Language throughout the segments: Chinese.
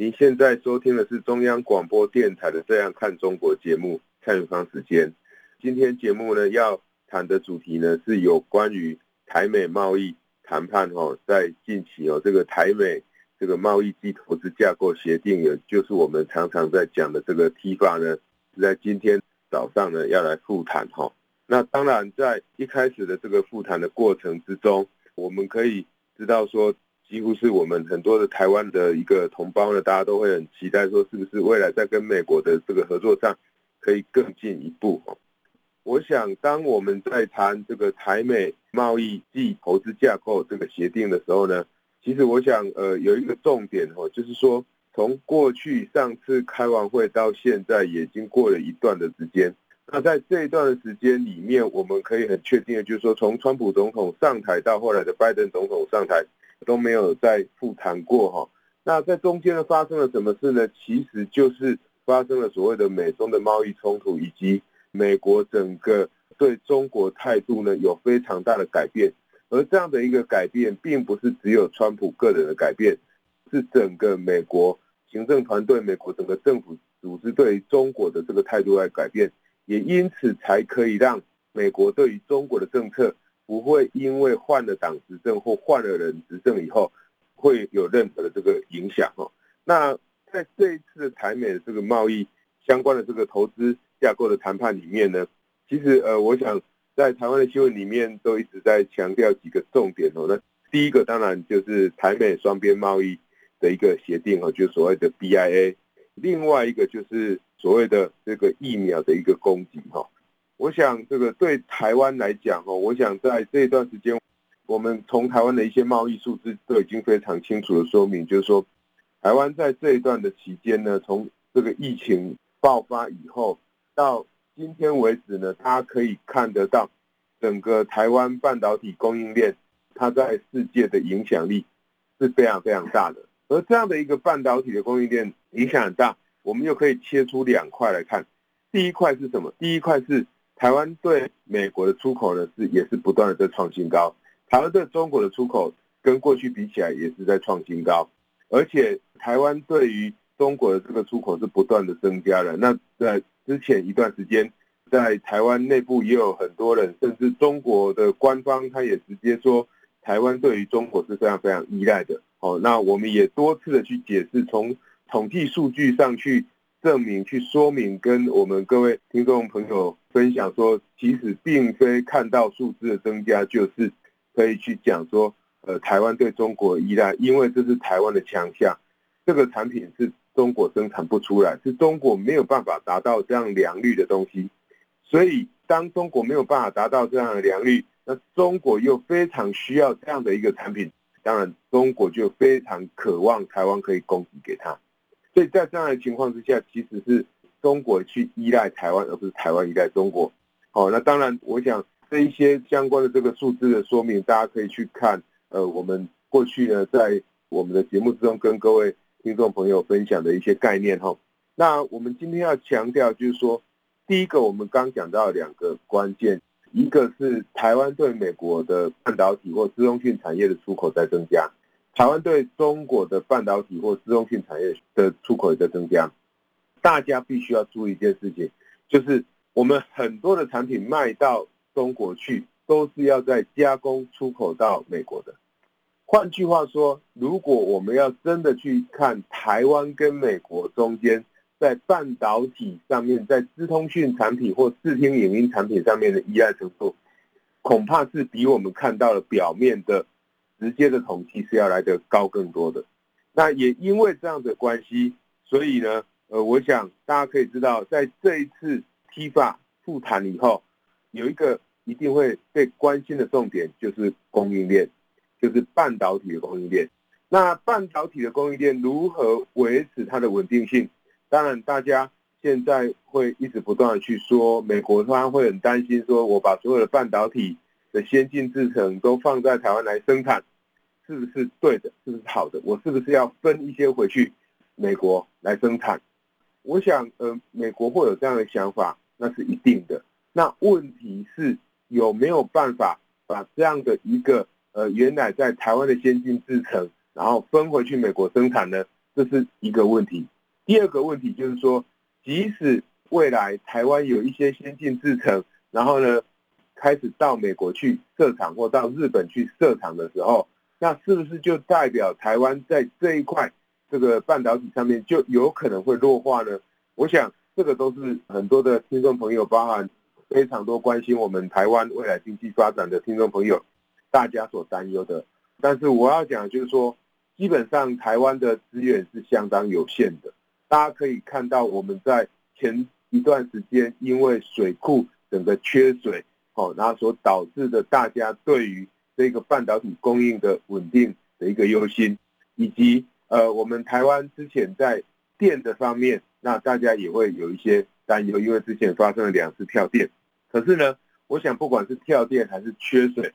您现在收听的是中央广播电台的《这样看中国》节目，蔡明芳时间。今天节目呢要谈的主题呢是有关于台美贸易谈判哦，在近期哦，这个台美这个贸易及投资架构协定，也就是我们常常在讲的这个 T 法呢，是在今天早上呢要来复谈哈。那当然，在一开始的这个复谈的过程之中，我们可以知道说。几乎是我们很多的台湾的一个同胞呢，大家都会很期待说，是不是未来在跟美国的这个合作上可以更进一步？我想，当我们在谈这个台美贸易暨投资架构这个协定的时候呢，其实我想，呃，有一个重点哦，就是说，从过去上次开完会到现在，已经过了一段的时间。那在这一段的时间里面，我们可以很确定的，就是说，从川普总统上台到后来的拜登总统上台。都没有再复谈过哈，那在中间呢发生了什么事呢？其实就是发生了所谓的美中的贸易冲突，以及美国整个对中国态度呢有非常大的改变。而这样的一个改变，并不是只有川普个人的改变，是整个美国行政团队、美国整个政府组织对于中国的这个态度来改变，也因此才可以让美国对于中国的政策。不会因为换了党执政或换了人执政以后，会有任何的这个影响哦。那在这一次的台美的这个贸易相关的这个投资架构的谈判里面呢，其实呃，我想在台湾的新闻里面都一直在强调几个重点哦。那第一个当然就是台美双边贸易的一个协定哦，就所谓的 BIA。另外一个就是所谓的这个疫苗的一个供给哈。我想，这个对台湾来讲哦，我想在这一段时间，我们从台湾的一些贸易数字都已经非常清楚的说明，就是说，台湾在这一段的期间呢，从这个疫情爆发以后到今天为止呢，大家可以看得到，整个台湾半导体供应链它在世界的影响力是非常非常大的。而这样的一个半导体的供应链影响很大，我们又可以切出两块来看，第一块是什么？第一块是。台湾对美国的出口呢，是也是不断的在创新高，台湾对中国的出口跟过去比起来也是在创新高，而且台湾对于中国的这个出口是不断的增加了。那在之前一段时间，在台湾内部也有很多人，甚至中国的官方他也直接说，台湾对于中国是非常非常依赖的。哦，那我们也多次的去解释，从统计数据上去。证明去说明，跟我们各位听众朋友分享说，其实并非看到数字的增加，就是可以去讲说，呃，台湾对中国依赖，因为这是台湾的强项，这个产品是中国生产不出来，是中国没有办法达到这样良率的东西，所以当中国没有办法达到这样的良率，那中国又非常需要这样的一个产品，当然中国就非常渴望台湾可以供给给他。所以在这样的情况之下，其实是中国去依赖台湾，而不是台湾依赖中国。好，那当然，我想这一些相关的这个数字的说明，大家可以去看。呃，我们过去呢，在我们的节目之中跟各位听众朋友分享的一些概念哈。那我们今天要强调，就是说，第一个，我们刚讲到两个关键，一个是台湾对美国的半导体或资通讯产业的出口在增加。台湾对中国的半导体或资通讯产业的出口也在增加，大家必须要注意一件事情，就是我们很多的产品卖到中国去，都是要再加工出口到美国的。换句话说，如果我们要真的去看台湾跟美国中间在半导体上面，在资通讯产品或视听影音产品上面的依赖程度，恐怕是比我们看到了表面的。直接的统计是要来得高更多的，那也因为这样的关系，所以呢，呃，我想大家可以知道，在这一次 TIFA 复谈以后，有一个一定会被关心的重点就是供应链，就是半导体的供应链。那半导体的供应链如何维持它的稳定性？当然，大家现在会一直不断的去说，美国他会很担心，说我把所有的半导体的先进制程都放在台湾来生产，是不是对的？是不是好的？我是不是要分一些回去美国来生产？我想，呃，美国会有这样的想法，那是一定的。那问题是有没有办法把这样的一个呃原来在台湾的先进制程，然后分回去美国生产呢？这是一个问题。第二个问题就是说，即使未来台湾有一些先进制程，然后呢开始到美国去设厂或到日本去设厂的时候，那是不是就代表台湾在这一块这个半导体上面就有可能会弱化呢？我想这个都是很多的听众朋友，包含非常多关心我们台湾未来经济发展的听众朋友，大家所担忧的。但是我要讲就是说，基本上台湾的资源是相当有限的。大家可以看到，我们在前一段时间因为水库整个缺水，哦，然后所导致的大家对于这个半导体供应的稳定的一个忧心，以及呃，我们台湾之前在电的方面，那大家也会有一些担忧，因为之前发生了两次跳电。可是呢，我想不管是跳电还是缺水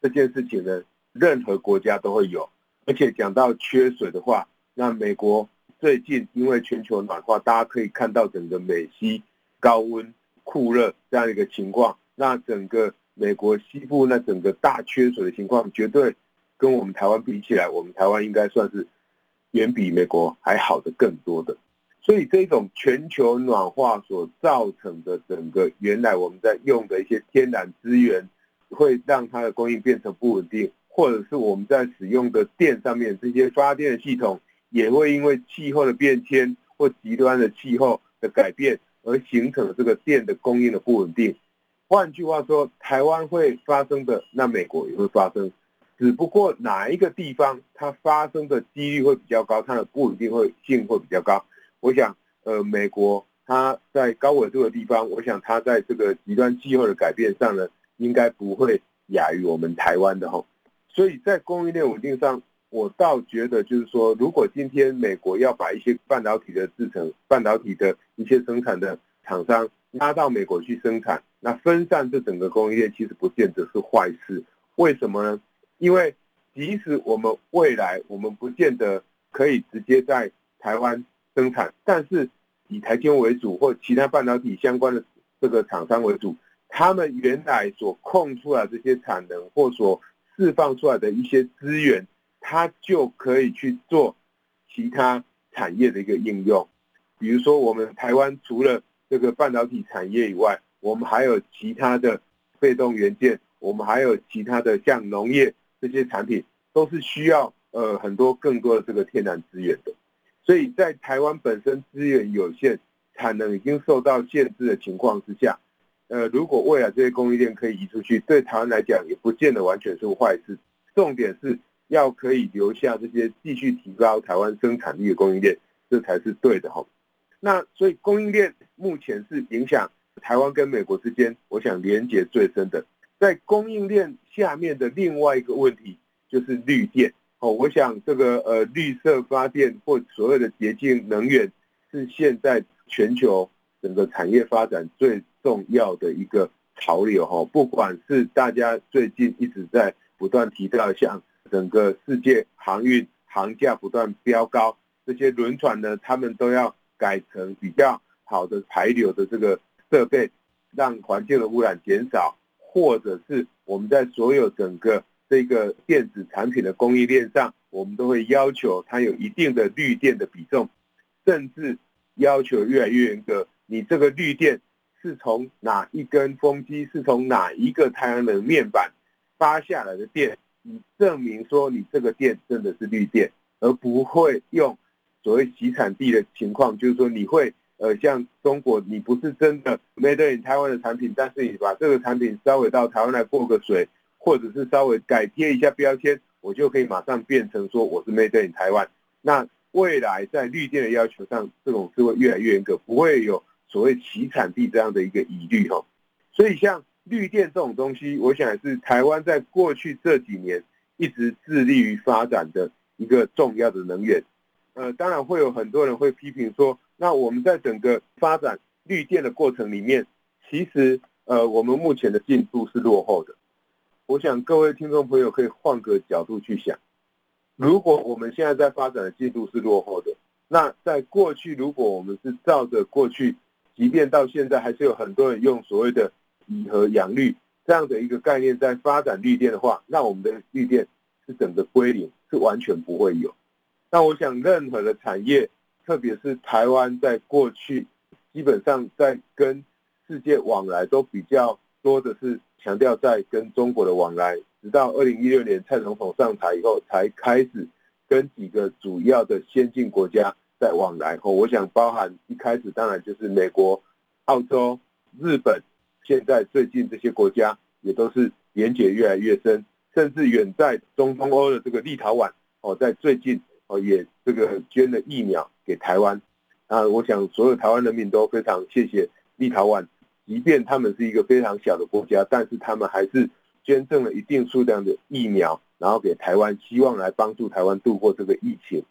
这件事情呢，任何国家都会有。而且讲到缺水的话，那美国。最近因为全球暖化，大家可以看到整个美西高温酷热这样一个情况，那整个美国西部那整个大缺水的情况，绝对跟我们台湾比起来，我们台湾应该算是远比美国还好的更多的。所以这种全球暖化所造成的整个原来我们在用的一些天然资源，会让它的供应变成不稳定，或者是我们在使用的电上面这些发电系统。也会因为气候的变迁或极端的气候的改变而形成这个电的供应的不稳定。换句话说，台湾会发生的，那美国也会发生，只不过哪一个地方它发生的几率会比较高，它的不稳定会性会比较高。我想，呃，美国它在高纬度的地方，我想它在这个极端气候的改变上呢，应该不会亚于我们台湾的哈。所以在供应链稳定上。我倒觉得，就是说，如果今天美国要把一些半导体的制成、半导体的一些生产的厂商拉到美国去生产，那分散这整个供应链，其实不见得是坏事。为什么呢？因为即使我们未来我们不见得可以直接在台湾生产，但是以台积为主或其他半导体相关的这个厂商为主，他们原来所空出来这些产能或所释放出来的一些资源。它就可以去做其他产业的一个应用，比如说我们台湾除了这个半导体产业以外，我们还有其他的被动元件，我们还有其他的像农业这些产品，都是需要呃很多更多的这个天然资源的。所以在台湾本身资源有限，产能已经受到限制的情况之下，呃，如果未来这些供应链可以移出去，对台湾来讲也不见得完全是坏事。重点是。要可以留下这些继续提高台湾生产力的供应链，这才是对的哈。那所以供应链目前是影响台湾跟美国之间，我想连接最深的。在供应链下面的另外一个问题就是绿电哦。我想这个呃绿色发电或所谓的洁净能源是现在全球整个产业发展最重要的一个潮流哈。不管是大家最近一直在不断提到像。整个世界航运航价不断飙高，这些轮船呢，他们都要改成比较好的排流的这个设备，让环境的污染减少，或者是我们在所有整个这个电子产品的供应链上，我们都会要求它有一定的绿电的比重，甚至要求越来越严格，你这个绿电是从哪一根风机，是从哪一个太阳能面板发下来的电。你证明说你这个电真的是绿电，而不会用所谓洗产地的情况，就是说你会呃像中国，你不是真的 made in 台湾的产品，但是你把这个产品稍微到台湾来过个水，或者是稍微改贴一下标签，我就可以马上变成说我是 made in 台湾。那未来在绿电的要求上，这种是会越来越严格，不会有所谓洗产地这样的一个疑虑哈。所以像。绿电这种东西，我想也是台湾在过去这几年一直致力于发展的一个重要的能源。呃，当然会有很多人会批评说，那我们在整个发展绿电的过程里面，其实呃，我们目前的进度是落后的。我想各位听众朋友可以换个角度去想，如果我们现在在发展的进度是落后的，那在过去如果我们是照着过去，即便到现在还是有很多人用所谓的以核养绿这样的一个概念在发展绿电的话，那我们的绿电是整个归零，是完全不会有。那我想，任何的产业，特别是台湾，在过去基本上在跟世界往来都比较多的是强调在跟中国的往来，直到二零一六年蔡总统上台以后，才开始跟几个主要的先进国家在往来。哦，我想包含一开始当然就是美国、澳洲、日本，现在最近这些国家也都是连结越来越深，甚至远在中东欧的这个立陶宛，哦，在最近。哦也这个捐了疫苗给台湾，啊，我想所有台湾人民都非常谢谢立陶宛，即便他们是一个非常小的国家，但是他们还是捐赠了一定数量的疫苗，然后给台湾，希望来帮助台湾度过这个疫情。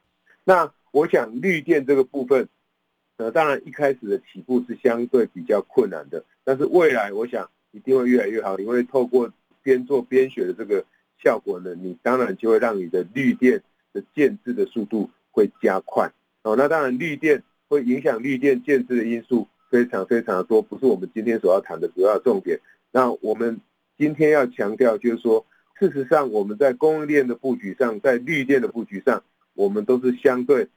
那我想绿电这个部分，呃，当然一开始的起步是相对比较困难的，但是未来我想一定会越来越好，因为透过边做边学的这个效果呢，你当然就会让你的绿电。的建制的速度会加快哦，那当然绿电会影响绿电建制的因素非常非常的多，不是我们今天所要谈的主要重点。那我们今天要强调就是说，事实上我们在供应链的布局上，在绿电的布局上，我们都是相对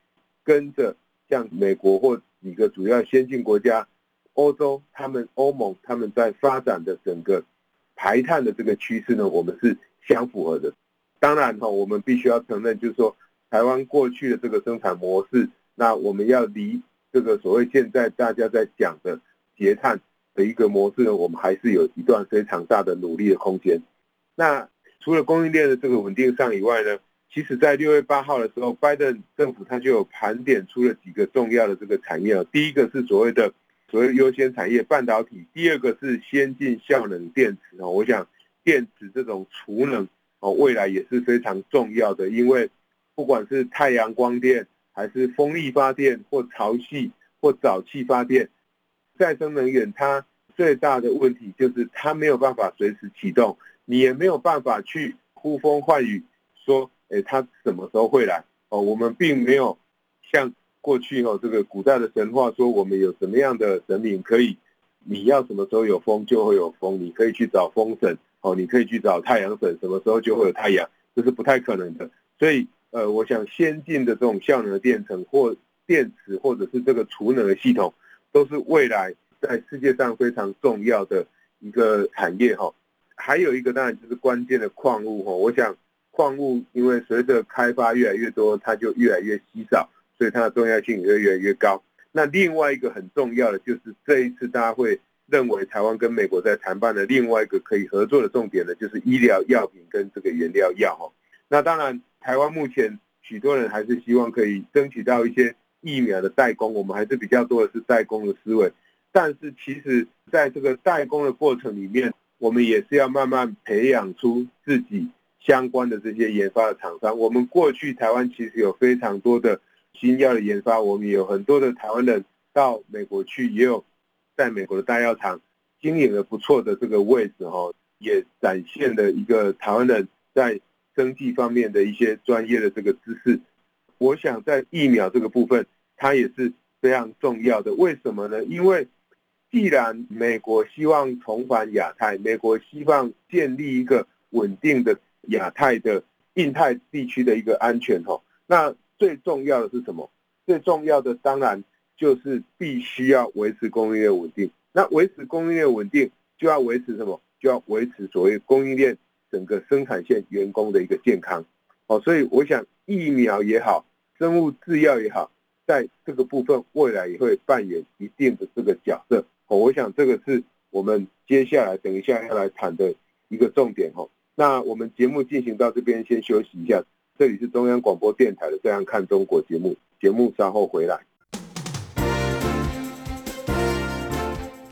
跟着像美国或几个主要先进国家，欧洲他们欧盟他们在发展的整个排碳的这个趋势呢，我们是相符合的。当然哈，我们必须要承认，就是说，台湾过去的这个生产模式，那我们要离这个所谓现在大家在讲的节碳的一个模式呢，我们还是有一段非常大的努力的空间。那除了供应链的这个稳定上以外呢，其实在六月八号的时候，拜登政府他就有盘点出了几个重要的这个产业啊，第一个是所谓的所谓优先产业半导体，第二个是先进效能电池啊，我想电池这种储能。哦，未来也是非常重要的，因为不管是太阳光电，还是风力发电，或潮汐或沼气发电，再生能源它最大的问题就是它没有办法随时启动，你也没有办法去呼风唤雨，说，哎，它什么时候会来？哦，我们并没有像过去哦，这个古代的神话说，我们有什么样的神明可以，你要什么时候有风就会有风，你可以去找风神。哦，你可以去找太阳神，什么时候就会有太阳，这是不太可能的。所以，呃，我想先进的这种效能的电程或电池，或者是这个储能的系统，都是未来在世界上非常重要的一个产业哈。还有一个当然就是关键的矿物哈。我想矿物因为随着开发越来越多，它就越来越稀少，所以它的重要性也会越来越高。那另外一个很重要的就是这一次大家会。认为台湾跟美国在谈判的另外一个可以合作的重点呢，就是医疗药品跟这个原料药哈。那当然，台湾目前许多人还是希望可以争取到一些疫苗的代工，我们还是比较多的是代工的思维。但是其实在这个代工的过程里面，我们也是要慢慢培养出自己相关的这些研发的厂商。我们过去台湾其实有非常多的新药的研发，我们有很多的台湾人到美国去，也有。在美国的大药厂经营了不错的这个位置哈，也展现了一个台湾人在生技方面的一些专业的这个知识。我想在疫苗这个部分，它也是非常重要的。为什么呢？因为既然美国希望重返亚太，美国希望建立一个稳定的亚太的印太地区的一个安全哈，那最重要的是什么？最重要的当然。就是必须要维持供应链稳定，那维持供应链稳定就要维持什么？就要维持所谓供应链整个生产线员工的一个健康。哦，所以我想疫苗也好，生物制药也好，在这个部分未来也会扮演一定的这个角色。哦，我想这个是我们接下来等一下要来谈的一个重点。哦，那我们节目进行到这边先休息一下，这里是中央广播电台的《这样看中国》节目，节目稍后回来。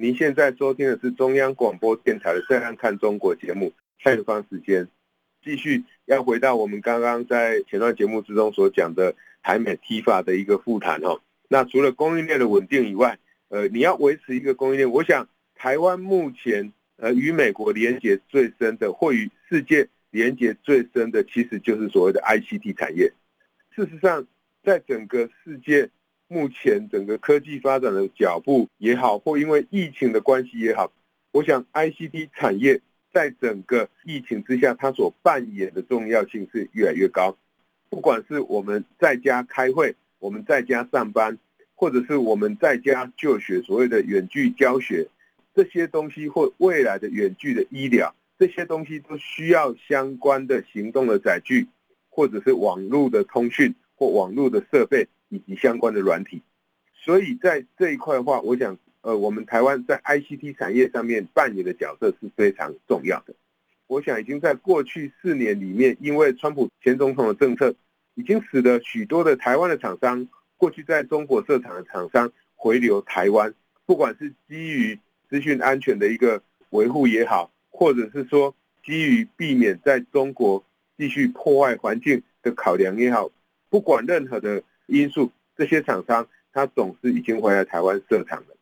您现在收听的是中央广播电台的《这样看中国》节目，蔡明芳时间。继续要回到我们刚刚在前段节目之中所讲的台美 T 法的一个复谈哦。那除了供应链的稳定以外，呃，你要维持一个供应链，我想台湾目前呃与美国连接最深的，或与世界连接最深的，其实就是所谓的 ICT 产业。事实上，在整个世界目前整个科技发展的脚步也好，或因为疫情的关系也好，我想 ICT 产业。在整个疫情之下，它所扮演的重要性是越来越高。不管是我们在家开会，我们在家上班，或者是我们在家就学，所谓的远距教学，这些东西或未来的远距的医疗，这些东西都需要相关的行动的载具，或者是网络的通讯或网络的设备以及相关的软体。所以在这一块的话，我想。呃，我们台湾在 ICT 产业上面扮演的角色是非常重要的。我想已经在过去四年里面，因为川普前总统的政策，已经使得许多的台湾的厂商，过去在中国设厂的厂商回流台湾，不管是基于资讯安全的一个维护也好，或者是说基于避免在中国继续破坏环境的考量也好，不管任何的因素，这些厂商他总是已经回来台湾设厂了。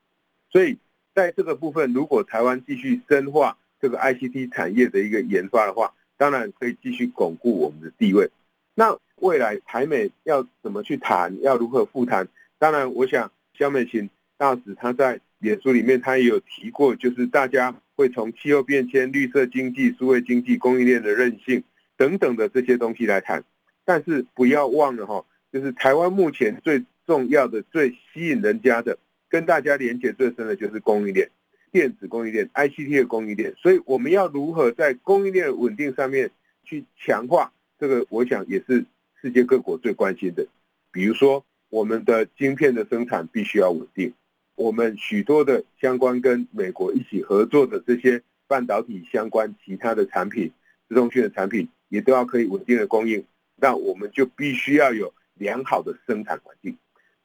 所以，在这个部分，如果台湾继续深化这个 ICT 产业的一个研发的话，当然可以继续巩固我们的地位。那未来台美要怎么去谈，要如何复谈？当然，我想萧美琴大使他在脸书里面他也有提过，就是大家会从气候变迁、绿色经济、数位经济、供应链的韧性等等的这些东西来谈。但是不要忘了哈，就是台湾目前最重要的、最吸引人家的。跟大家连接最深的就是供应链，电子供应链、ICT 的供应链，所以我们要如何在供应链稳定上面去强化这个，我想也是世界各国最关心的。比如说，我们的晶片的生产必须要稳定，我们许多的相关跟美国一起合作的这些半导体相关其他的产品、资通讯的产品，也都要可以稳定的供应，那我们就必须要有良好的生产环境。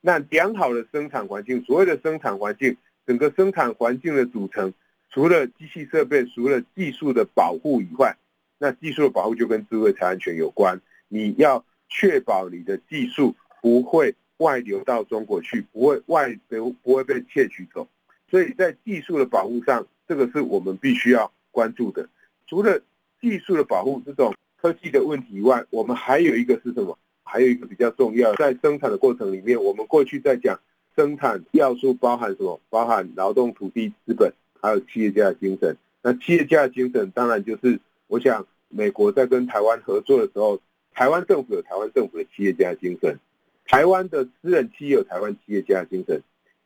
那良好的生产环境，所谓的生产环境，整个生产环境的组成，除了机器设备，除了技术的保护以外，那技术的保护就跟智慧财产权有关。你要确保你的技术不会外流到中国去，不会外流，不会被窃取走。所以在技术的保护上，这个是我们必须要关注的。除了技术的保护这种科技的问题以外，我们还有一个是什么？还有一个比较重要，在生产的过程里面，我们过去在讲生产要素包含什么？包含劳动、土地、资本，还有企业家的精神。那企业家的精神，当然就是我想，美国在跟台湾合作的时候，台湾政府有台湾政府的企业家精神，台湾的私人企业有台湾企业家的精神。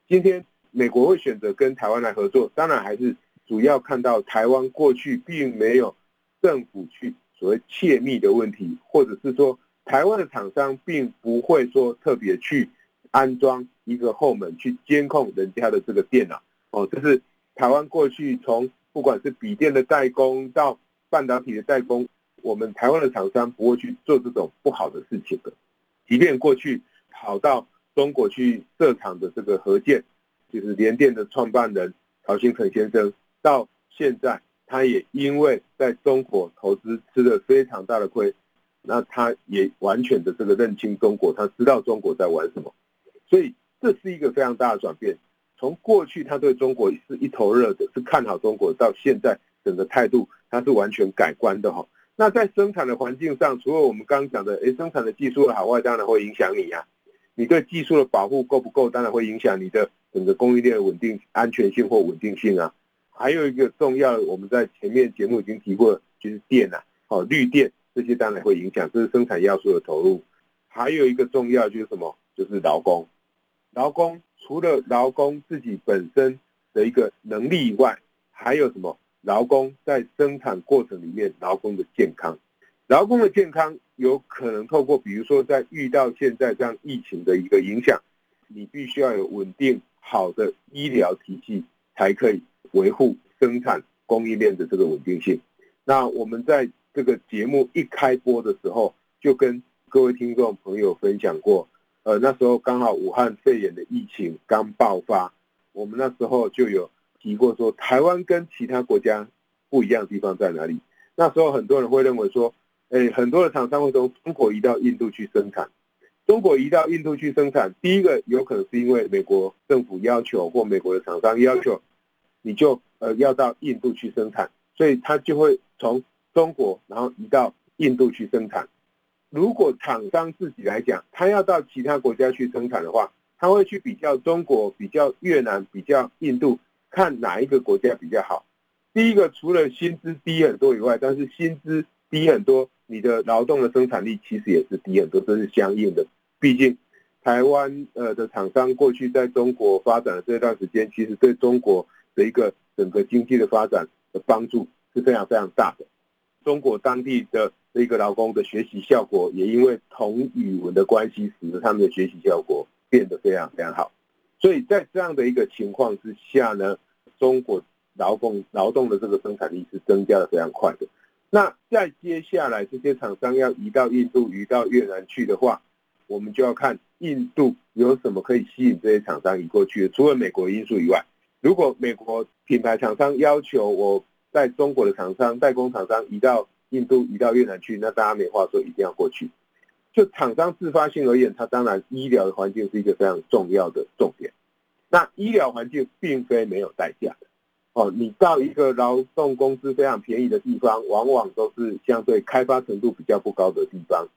今天美国会选择跟台湾来合作，当然还是主要看到台湾过去并没有政府去所谓窃密的问题，或者是说。台湾的厂商并不会说特别去安装一个后门去监控人家的这个电脑哦，这是台湾过去从不管是笔电的代工到半导体的代工，我们台湾的厂商不会去做这种不好的事情的。即便过去跑到中国去设厂的这个和建，就是联电的创办人曹兴诚先生，到现在他也因为在中国投资吃了非常大的亏。那他也完全的这个认清中国，他知道中国在玩什么，所以这是一个非常大的转变。从过去他对中国是一头热的，是看好中国，到现在整个态度他是完全改观的哈。那在生产的环境上，除了我们刚刚讲的，诶，生产的技术的好坏，当然会影响你呀、啊。你对技术的保护够不够，当然会影响你的整个供应链的稳定、安全性或稳定性啊。还有一个重要，我们在前面节目已经提过，就是电啊，哦，绿电这些当然会影响，这是生产要素的投入。还有一个重要就是什么？就是劳工。劳工除了劳工自己本身的一个能力以外，还有什么？劳工在生产过程里面，劳工的健康。劳工的健康有可能透过，比如说在遇到现在这样疫情的一个影响，你必须要有稳定好的医疗体系，才可以维护生产供应链的这个稳定性。那我们在这个节目一开播的时候，就跟各位听众朋友分享过，呃，那时候刚好武汉肺炎的疫情刚爆发，我们那时候就有提过说，台湾跟其他国家不一样的地方在哪里？那时候很多人会认为说，哎，很多的厂商会从中国移到印度去生产，中国移到印度去生产，第一个有可能是因为美国政府要求或美国的厂商要求，你就呃要到印度去生产，所以他就会从中国然后移到印度去生产。如果厂商自己来讲，他要到其他国家去生产的话，他会去比较中国、比较越南、比较印度，看哪一个国家比较好。第一个，除了薪资低很多以外，但是薪资低很多，你的劳动的生产力其实也是低很多，这是相应的。毕竟台湾呃的厂商过去在中国发展的这段时间，其实对中国的一个整个经济的发展的帮助是非常非常大的。中国当地的这个劳工的学习效果，也因为同语文的关系，使得他们的学习效果变得非常非常好。所以在这样的一个情况之下呢，中国劳工劳动的这个生产力是增加的非常快的。那在接下来这些厂商要移到印度、移到越南去的话，我们就要看印度有什么可以吸引这些厂商移过去。除了美国因素以外，如果美国品牌厂商要求我。在中国的厂商、代工厂商移到印度、移到越南去，那大家没话说，一定要过去。就厂商自发性而言，它当然医疗的环境是一个非常重要的重点。那医疗环境并非没有代价的哦。你到一个劳动工资非常便宜的地方，往往都是相对开发程度比较不高的地方。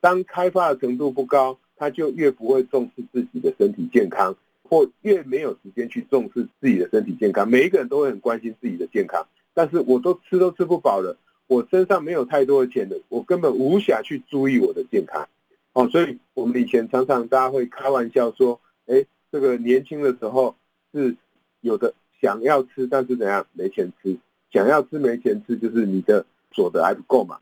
当开发的程度不高，他就越不会重视自己的身体健康，或越没有时间去重视自己的身体健康。每一个人都会很关心自己的健康。但是我都吃都吃不饱了，我身上没有太多的钱了，我根本无暇去注意我的健康，哦，所以我们以前常常大家会开玩笑说，哎，这个年轻的时候是有的想要吃，但是怎样没钱吃，想要吃没钱吃，就是你的所得还不够嘛。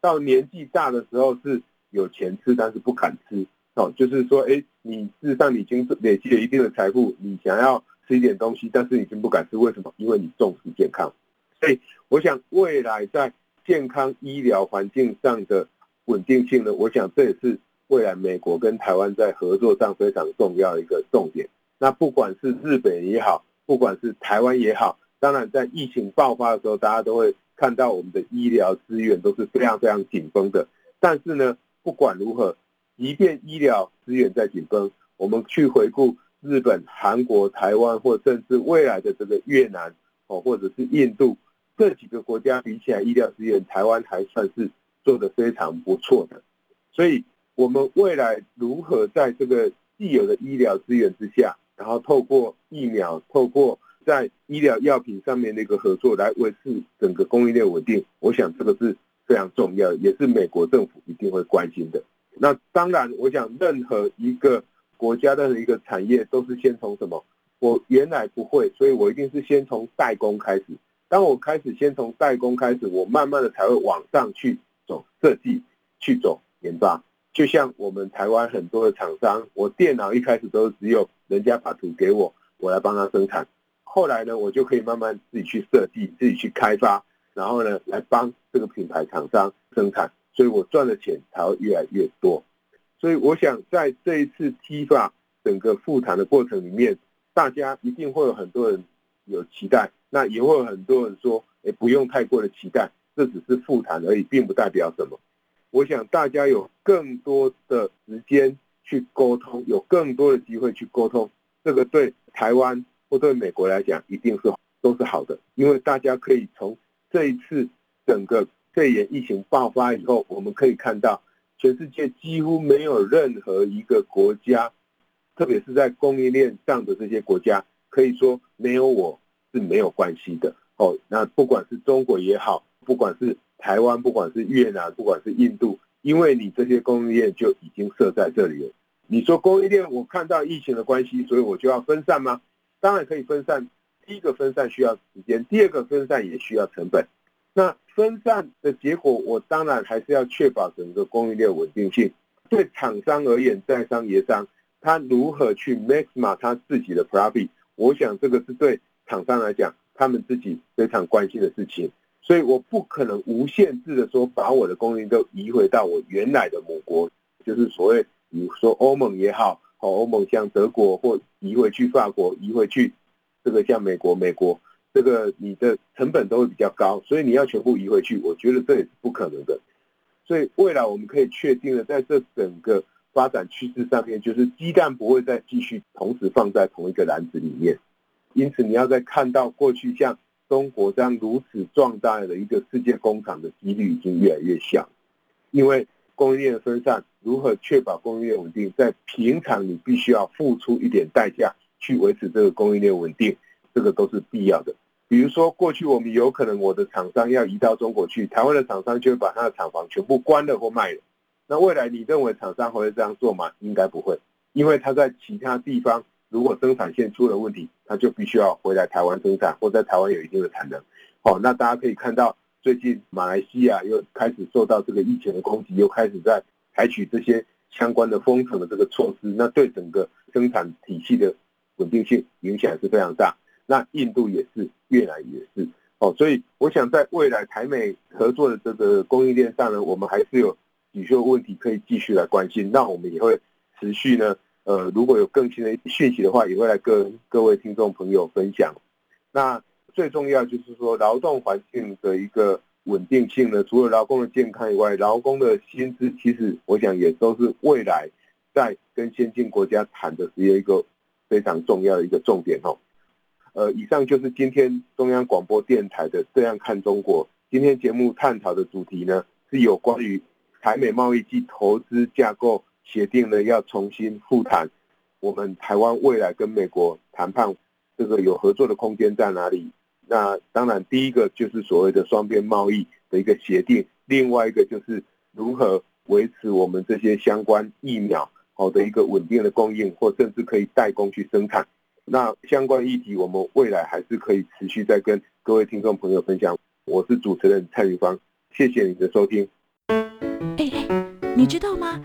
到年纪大的时候是有钱吃，但是不敢吃，哦，就是说，哎，你事实上已经累积了一定的财富，你想要吃一点东西，但是已经不敢吃，为什么？因为你重视健康。所以，我想未来在健康医疗环境上的稳定性呢，我想这也是未来美国跟台湾在合作上非常重要的一个重点。那不管是日本也好，不管是台湾也好，当然在疫情爆发的时候，大家都会看到我们的医疗资源都是非常非常紧绷的。但是呢，不管如何，即便医疗资源在紧绷，我们去回顾日本、韩国、台湾，或甚至未来的这个越南哦，或者是印度。这几个国家比起来，医疗资源台湾还算是做得非常不错的。所以，我们未来如何在这个既有的医疗资源之下，然后透过疫苗、透过在医疗药品上面的一个合作，来维持整个供应链稳定，我想这个是非常重要，也是美国政府一定会关心的。那当然，我想任何一个国家的一个产业，都是先从什么？我原来不会，所以我一定是先从代工开始。当我开始先从代工开始，我慢慢的才会往上去走设计，去走研发。就像我们台湾很多的厂商，我电脑一开始都只有人家把图给我，我来帮他生产。后来呢，我就可以慢慢自己去设计，自己去开发，然后呢，来帮这个品牌厂商生产。所以我赚的钱才会越来越多。所以我想在这一次 TIFA 整个复谈的过程里面，大家一定会有很多人有期待。那也会有很多人说，哎，不用太过的期待，这只是复谈而已，并不代表什么。我想大家有更多的时间去沟通，有更多的机会去沟通，这个对台湾或对美国来讲，一定是都是好的，因为大家可以从这一次整个肺炎疫情爆发以后，我们可以看到，全世界几乎没有任何一个国家，特别是在供应链上的这些国家，可以说没有我是没有关系的。哦，那不管是中国也好，不管是台湾，不管是越南，不管是印度，因为你这些供应链就已经设在这里了。你说供应链，我看到疫情的关系，所以我就要分散吗？当然可以分散。第一个分散需要时间，第二个分散也需要成本。那分散的结果，我当然还是要确保整个供应链稳定性。对厂商而言，在商言商，他如何去 maximize 他自己的 profit？我想这个是对厂商来讲，他们自己非常关心的事情。所以我不可能无限制的说，把我的供应都移回到我原来的母国，就是所谓，比如说欧盟也好，哦，欧盟像德国或移回去法国，移回去。这个像美国，美国这个你的成本都会比较高，所以你要全部移回去，我觉得这也是不可能的。所以未来我们可以确定的，在这整个发展趋势上面，就是鸡蛋不会再继续同时放在同一个篮子里面。因此，你要再看到过去像中国这样如此壮大的一个世界工厂的几率已经越来越小，因为供应链的分散，如何确保供应链稳定，在平常你必须要付出一点代价。去维持这个供应链稳定，这个都是必要的。比如说，过去我们有可能我的厂商要移到中国去，台湾的厂商就会把他的厂房全部关了或卖了。那未来你认为厂商会这样做吗？应该不会，因为他在其他地方如果生产线出了问题，他就必须要回来台湾生产，或在台湾有一定的产能。好，那大家可以看到，最近马来西亚又开始受到这个疫情的攻击，又开始在采取这些相关的封城的这个措施，那对整个生产体系的。稳定性影响是非常大，那印度也是，越南也是，哦，所以我想在未来台美合作的这个供应链上呢，我们还是有许多问题可以继续来关心。那我们也会持续呢，呃，如果有更新的讯息的话，也会来跟各位听众朋友分享。那最重要就是说，劳动环境的一个稳定性呢，除了劳工的健康以外，劳工的薪资其实我想也都是未来在跟先进国家谈的是一个。非常重要的一个重点哦，呃，以上就是今天中央广播电台的《这样看中国》。今天节目探讨的主题呢，是有关于台美贸易及投资架构协定呢，要重新复谈。我们台湾未来跟美国谈判，这个有合作的空间在哪里？那当然，第一个就是所谓的双边贸易的一个协定，另外一个就是如何维持我们这些相关疫苗。好的一个稳定的供应，或甚至可以代工去生产。那相关议题，我们未来还是可以持续再跟各位听众朋友分享。我是主持人蔡玉芳，谢谢你的收听。哎哎，你知道吗？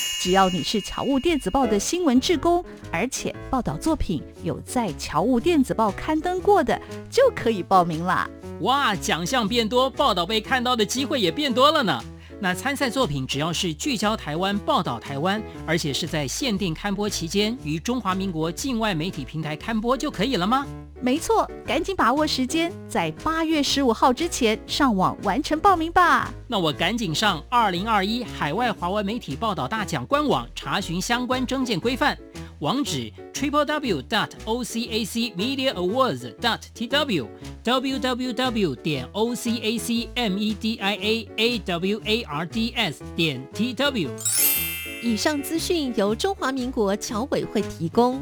只要你是侨务电子报的新闻志工，而且报道作品有在侨务电子报刊登过的，就可以报名啦。哇，奖项变多，报道被看到的机会也变多了呢。那参赛作品只要是聚焦台湾、报道台湾，而且是在限定刊播期间于中华民国境外媒体平台刊播就可以了吗？没错，赶紧把握时间，在八月十五号之前上网完成报名吧。那我赶紧上二零二一海外华文媒体报道大奖官网查询相关征件规范。网址：triple w dot o c a c media awards dot t w w w w 点 o c a c m e d i a a w a r d s 点 t w。以上资讯由中华民国侨委会提供。